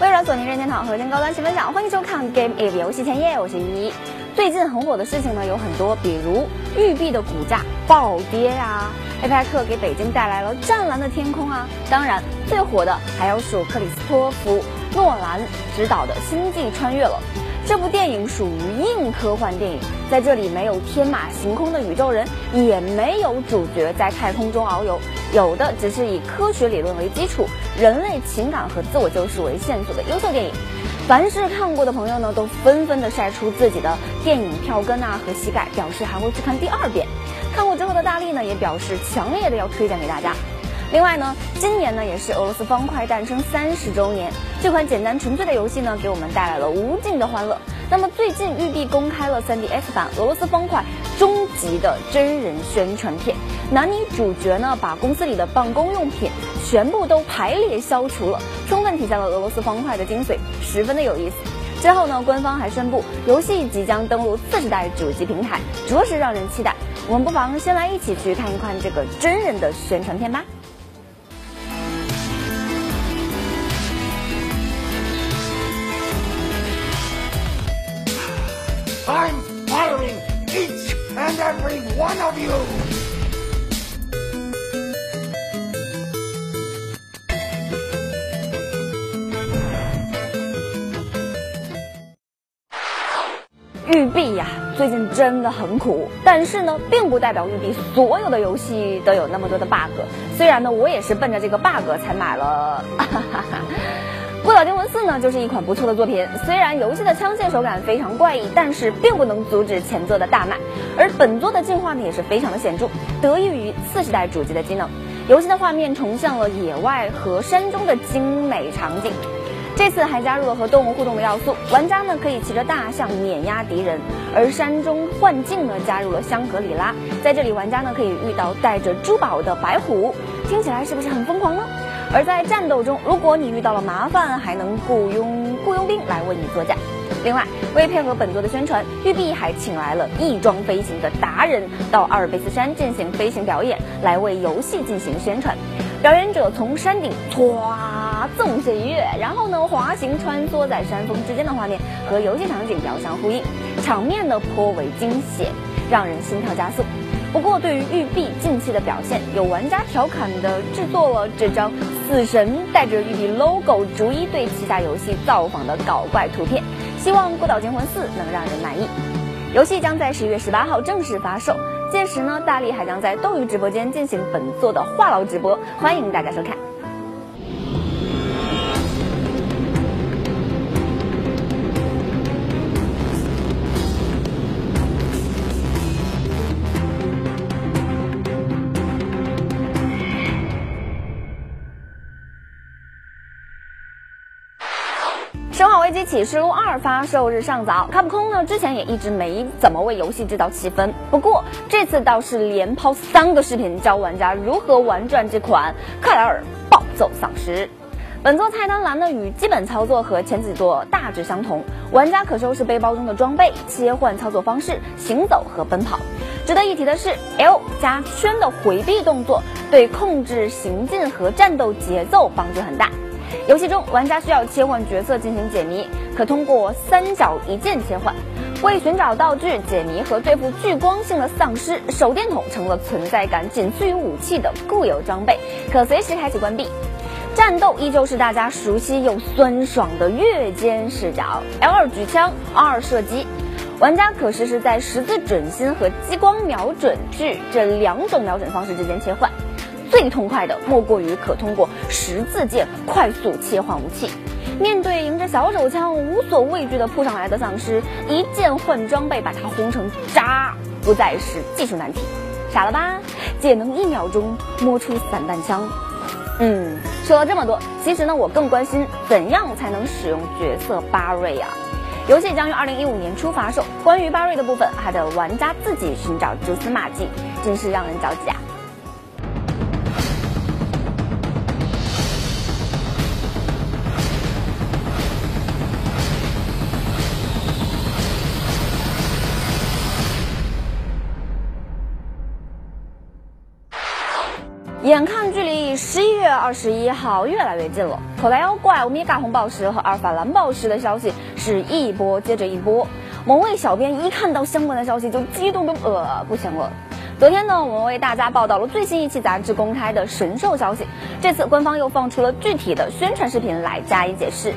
微软、索尼、任天堂核心高端新分享，欢迎收看 Game Eve 游戏前夜，我是依依。最近很火的事情呢有很多，比如育碧的股价暴跌呀，APEC 给北京带来了湛蓝的天空啊。当然，最火的还要数克里斯托弗诺兰执导的《星际穿越》了。这部电影属于硬科幻电影，在这里没有天马行空的宇宙人，也没有主角在太空中遨游，有的只是以科学理论为基础，人类情感和自我救赎为线索的优秀电影。凡是看过的朋友呢，都纷纷的晒出自己的电影票根啊和膝盖，表示还会去看第二遍。看过之后的大力呢，也表示强烈的要推荐给大家。另外呢，今年呢也是俄罗斯方块诞生三十周年。这款简单纯粹的游戏呢，给我们带来了无尽的欢乐。那么最近育碧公开了 3DS 版俄罗斯方块终级的真人宣传片，男女主角呢把公司里的办公用品全部都排列消除了，充分体现了俄罗斯方块的精髓，十分的有意思。最后呢，官方还宣布游戏即将登陆次世代主机平台，着实让人期待。我们不妨先来一起去看一看这个真人的宣传片吧。育碧呀，最近真的很苦，但是呢，并不代表育碧所有的游戏都有那么多的 bug。虽然呢，我也是奔着这个 bug 才买了。《哈哈哈孤岛惊魂四》呢，就是一款不错的作品。虽然游戏的枪械手感非常怪异，但是并不能阻止前作的大卖。而本作的进化呢，也是非常的显著，得益于次世代主机的机能。游戏的画面重现了野外和山中的精美场景。这次还加入了和动物互动的要素，玩家呢可以骑着大象碾压敌人。而山中幻境呢，加入了香格里拉，在这里玩家呢可以遇到带着珠宝的白虎。听起来是不是很疯狂呢？而在战斗中，如果你遇到了麻烦，还能雇佣雇佣兵来为你作驾。另外，为配合本作的宣传，育碧还请来了翼装飞行的达人到阿尔卑斯山进行飞行表演，来为游戏进行宣传。表演者从山顶唰纵身一跃，然后呢滑行穿梭在山峰之间的画面和游戏场景遥相呼应，场面呢颇为惊险，让人心跳加速。不过，对于育碧近期的表现，有玩家调侃的制作了这张死神带着育碧 logo，逐一对旗下游戏造访的搞怪图片。希望《孤岛惊魂四》能让人满意。游戏将在十一月十八号正式发售，届时呢，大力还将在斗鱼直播间进行本作的话痨直播，欢迎大家收看。《启示录二》发售日尚早，卡普空呢之前也一直没怎么为游戏制造气氛，不过这次倒是连抛三个视频教玩家如何玩转这款克莱尔暴走丧尸。本作菜单栏呢与基本操作和前几作大致相同，玩家可收拾背包中的装备，切换操作方式，行走和奔跑。值得一提的是，L 加圈的回避动作对控制行进和战斗节奏帮助很大。游戏中，玩家需要切换角色进行解谜，可通过三角一键切换。为寻找道具、解谜和对付聚光性的丧尸，手电筒成了存在感仅次于武器的固有装备，可随时开启关闭。战斗依旧是大家熟悉又酸爽的越肩视角，L 举枪，R 射击。玩家可实时在十字准心和激光瞄准距这两种瞄准方式之间切换。最痛快的莫过于可通过十字键快速切换武器。面对迎着小手枪无所畏惧的扑上来的丧尸，一键换装备把它轰成渣，不再是技术难题。傻了吧？姐能一秒钟摸出散弹枪。嗯，说了这么多，其实呢，我更关心怎样才能使用角色巴瑞啊。游戏将于二零一五年初发售，关于巴瑞的部分还得玩家自己寻找蛛丝马迹，真是让人着急啊。二十一号越来越近了，口袋妖怪欧米伽红宝石和阿尔法蓝宝石的消息是一波接着一波。某位小编一看到相关的消息就激动的呃不行了。昨天呢，我们为大家报道了最新一期杂志公开的神兽消息，这次官方又放出了具体的宣传视频来加以解释。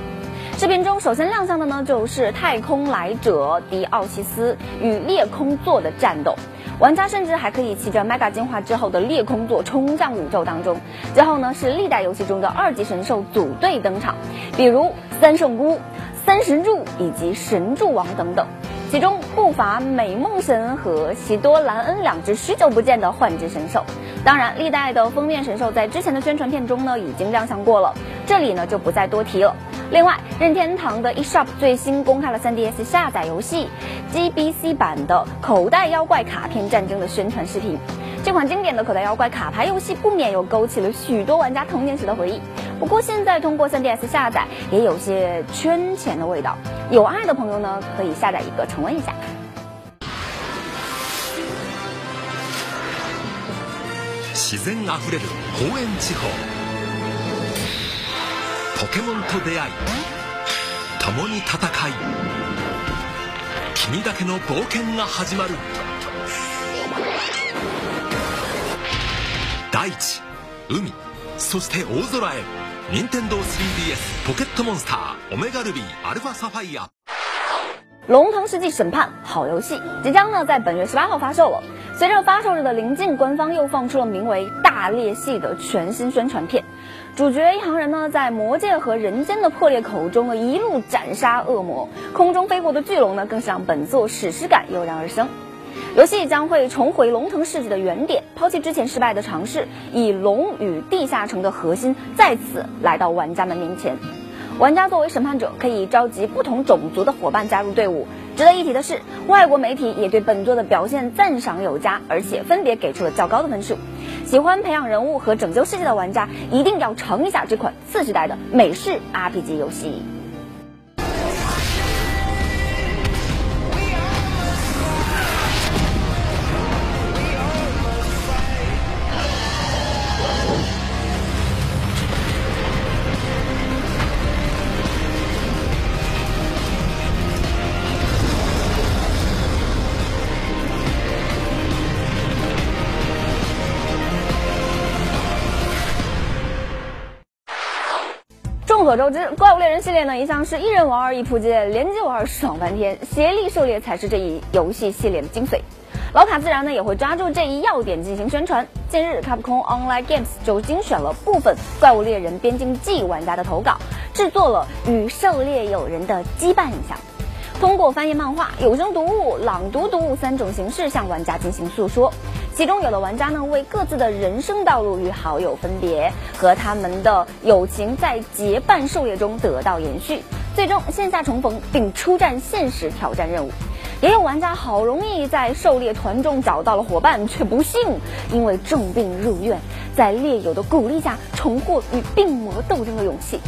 视频中首先亮相的呢，就是太空来者迪奥西斯与裂空座的战斗。玩家甚至还可以骑着 Mega 进化之后的裂空座冲向宇宙当中。之后呢，是历代游戏中的二级神兽组队登场，比如三圣菇、三神柱以及神柱王等等。其中不乏美梦神和喜多兰恩两只许久不见的幻之神兽。当然，历代的封面神兽在之前的宣传片中呢已经亮相过了，这里呢就不再多提了。另外，任天堂的 eShop 最新公开了 3DS 下载游戏 GBC 版的《口袋妖怪卡片战争》的宣传视频。这款经典的口袋妖怪卡牌游戏不免又勾起了许多玩家童年时的回忆。不过现在通过 3DS 下载也有些圈钱的味道。有爱的朋友呢，可以下载一个重温一下。自然あふれる公園地方 ポケモンと出会い共に戦い君だけの冒険が始まる大地海そして大空へ任天堂 3DS ポケットモンスターオメガルビーアルファサファイア龙腾世纪审判好游戏即将呢在本月十八号发售了。随着发售日的临近，官方又放出了名为《大裂隙》的全新宣传片。主角一行人呢在魔界和人间的破裂口中呢一路斩杀恶魔，空中飞过的巨龙呢更是让本作史诗感油然而生。游戏将会重回龙腾世纪的原点，抛弃之前失败的尝试，以龙与地下城的核心再次来到玩家们面前。玩家作为审判者，可以召集不同种族的伙伴加入队伍。值得一提的是，外国媒体也对本作的表现赞赏有加，而且分别给出了较高的分数。喜欢培养人物和拯救世界的玩家，一定要尝一下这款次时代的美式 RPG 游戏。众所周知，怪物猎人系列呢一向是一人玩一扑街，联机玩爽翻天，协力狩猎才是这一游戏系列的精髓。老卡自然呢也会抓住这一要点进行宣传。近日，Capcom Online Games 就精选了部分怪物猎人边境记玩家的投稿，制作了与狩猎友人的羁绊影像。通过翻译漫画、有声读物、朗读读物三种形式向玩家进行诉说。其中有的玩家呢为各自的人生道路与好友分别，和他们的友情在结伴狩猎中得到延续，最终线下重逢并出战现实挑战任务。也有玩家好容易在狩猎团中找到了伙伴，却不幸因为重病入院，在猎友的鼓励下重获与病魔斗争的勇气。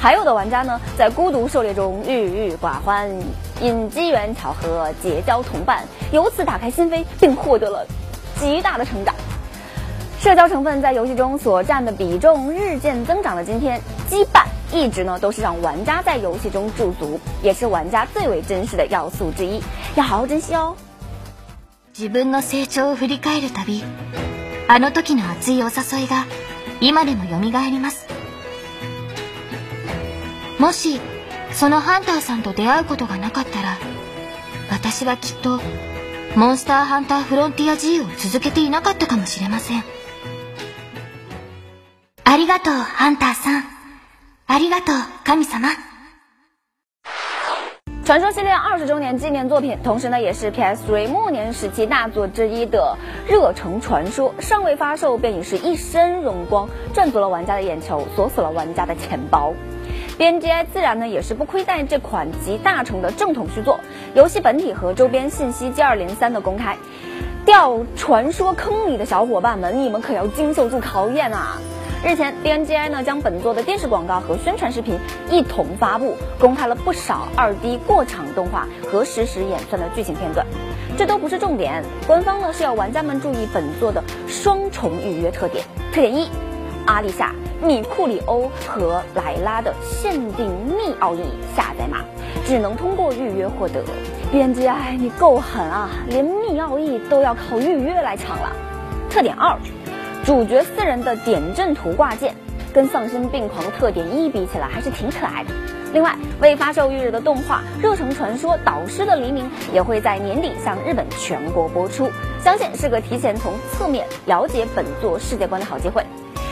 还有的玩家呢，在孤独狩猎中郁郁寡欢，因机缘巧合结交同伴，由此打开心扉，并获得了。极大的成长，社交成分在游戏中所占的比重日渐增长的今天，羁绊一直呢都是让玩家在游戏中驻足，也是玩家最为珍视的要素之一，要好好珍惜哦。自分の成長を振り返るたび、あの時の熱いお誘いが今でも蘇ります。もしそのハンターさんと出会うことがなかったら、私はきっと モンスターハンターフロンティア G を続けていなかったかもしれません。ありがとう、ハンターさん。ありがとう、神様。传说系列二十周年纪念作品，同时呢也是 PS3 末年时期大作之一的《热城传说》，尚未发售便已是一身荣光，赚足了玩家的眼球，锁死了玩家的钱包。 BNGI 自然呢也是不亏待这款集大成的正统续作，游戏本体和周边信息接二连三的公开，掉传说坑里的小伙伴们，你们可要经受住考验啊！日前，BNGI 呢将本作的电视广告和宣传视频一同发布，公开了不少二 D 过场动画和实时演算的剧情片段。这都不是重点，官方呢是要玩家们注意本作的双重预约特点。特点一：阿丽莎、米库里欧和莱拉的限定密奥义下载码，只能通过预约获得。编辑，哎，你够狠啊，连密奥义都要靠预约来抢了。特点二：主角四人的点阵图挂件，跟丧心病狂特点一比起来，还是挺可爱的。另外，未发售预热的动画《热诚传说：导师的黎明》也会在年底向日本全国播出，相信是个提前从侧面了解本作世界观的好机会。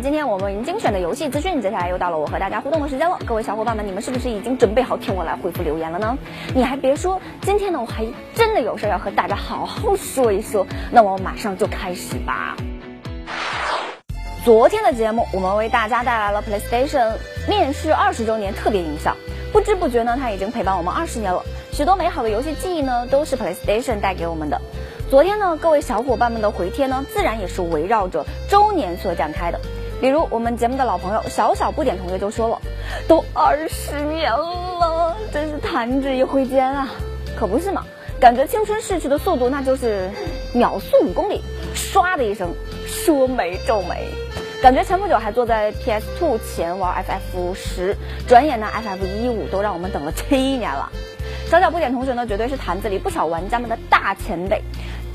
今天我们精选的游戏资讯，接下来又到了我和大家互动的时间了。各位小伙伴们，你们是不是已经准备好听我来回复留言了呢？你还别说，今天呢我还真的有事要和大家好好说一说，那我马上就开始吧。昨天的节目，我们为大家带来了 PlayStation 面世二十周年特别音效，不知不觉呢，它已经陪伴我们二十年了。许多美好的游戏记忆呢，都是 PlayStation 带给我们的。昨天呢，各位小伙伴们的回帖呢，自然也是围绕着周年所展开的。比如我们节目的老朋友小小不点同学就说了，都二十年了，真是弹指一挥间啊！可不是嘛，感觉青春逝去的速度那就是秒速五公里，唰的一声，说没就没。感觉前不久还坐在 PS Two 前玩 FF 十，转眼呢 FF 一五都让我们等了七年了。小小不点同学呢，绝对是坛子里不少玩家们的大前辈。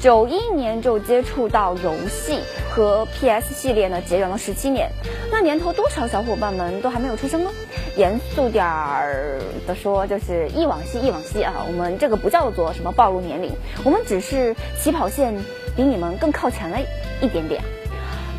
九一年就接触到游戏和 PS 系列呢，结缘了十七年。那年头多少小伙伴们都还没有出生呢？严肃点儿的说，就是忆往昔，忆往昔啊！我们这个不叫做什么暴露年龄，我们只是起跑线比你们更靠前了一点点。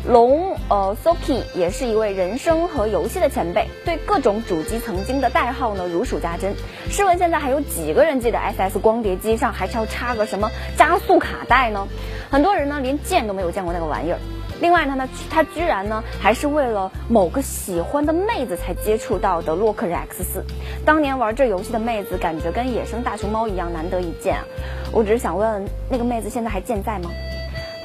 龙呃 Soki 也是一位人生和游戏的前辈，对各种主机曾经的代号呢如数家珍。试问现在还有几个人记得 SS 光碟机上还是要插个什么加速卡带呢？很多人呢连见都没有见过那个玩意儿。另外呢，他他居然呢还是为了某个喜欢的妹子才接触到的洛克人 X 四。当年玩这游戏的妹子感觉跟野生大熊猫一样难得一见啊！我只是想问，那个妹子现在还健在吗？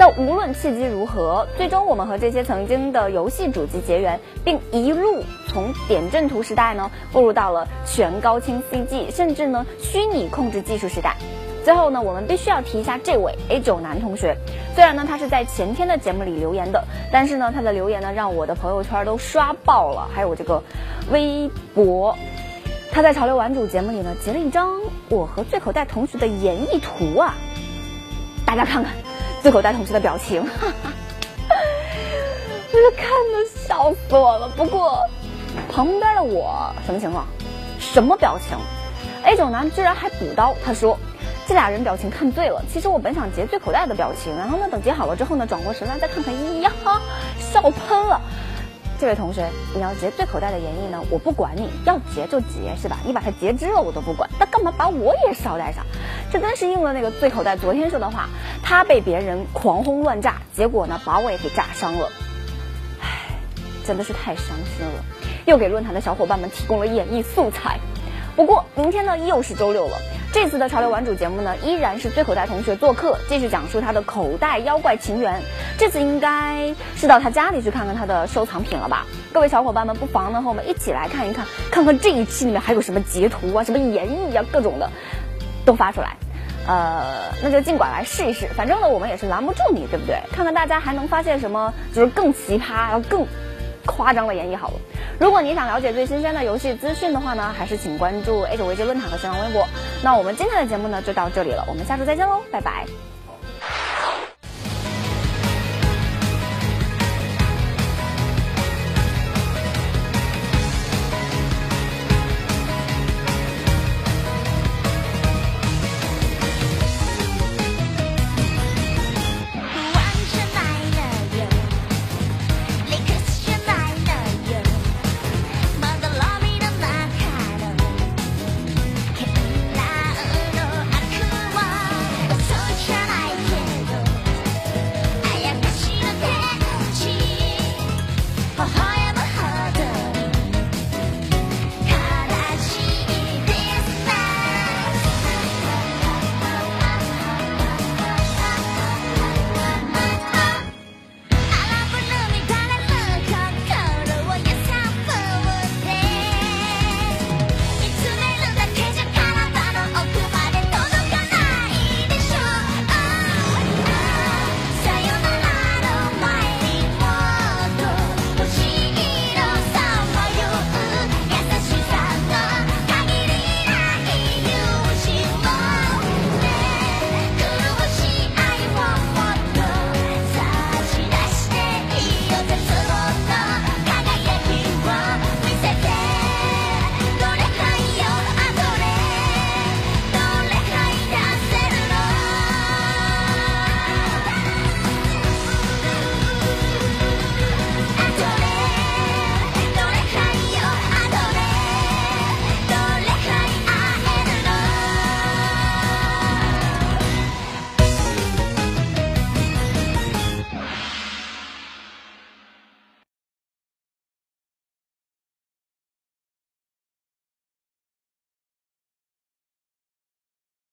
但无论契机如何，最终我们和这些曾经的游戏主机结缘，并一路从点阵图时代呢，步入到了全高清 CG，甚至呢虚拟控制技术时代。最后呢，我们必须要提一下这位 A 九男同学。虽然呢他是在前天的节目里留言的，但是呢他的留言呢让我的朋友圈都刷爆了，还有这个微博。他在潮流玩主节目里呢截了一张我和最口袋同学的演绎图啊，大家看看。最口袋同学的表情，哈哈，真是看的笑死我了。不过旁边的我什么情况？什么表情？A 九男居然还补刀，他说这俩人表情看醉了。其实我本想截最口袋的表情，然后呢等截好了之后呢转过神来再看看，咿呀，笑喷了。这位同学，你要截最口袋的演绎呢，我不管你要截就截是吧？你把它截肢了我都不管，那干嘛把我也捎带上？这真是应了那个最口袋昨天说的话，他被别人狂轰乱炸，结果呢把我也给炸伤了，唉，真的是太伤心了，又给论坛的小伙伴们提供了演绎素材。不过明天呢又是周六了。这次的潮流玩主节目呢，依然是最口袋同学做客，继续讲述他的口袋妖怪情缘。这次应该是到他家里去看看他的收藏品了吧？各位小伙伴们，不妨呢和我们一起来看一看，看看这一期里面还有什么截图啊、什么演绎啊，各种的都发出来。呃，那就尽管来试一试，反正呢我们也是拦不住你，对不对？看看大家还能发现什么，就是更奇葩、更夸张的演绎好了。如果你想了解最新鲜的游戏资讯的话呢，还是请关注 A 九危机论坛和新浪微博。那我们今天的节目呢就到这里了，我们下周再见喽，拜拜。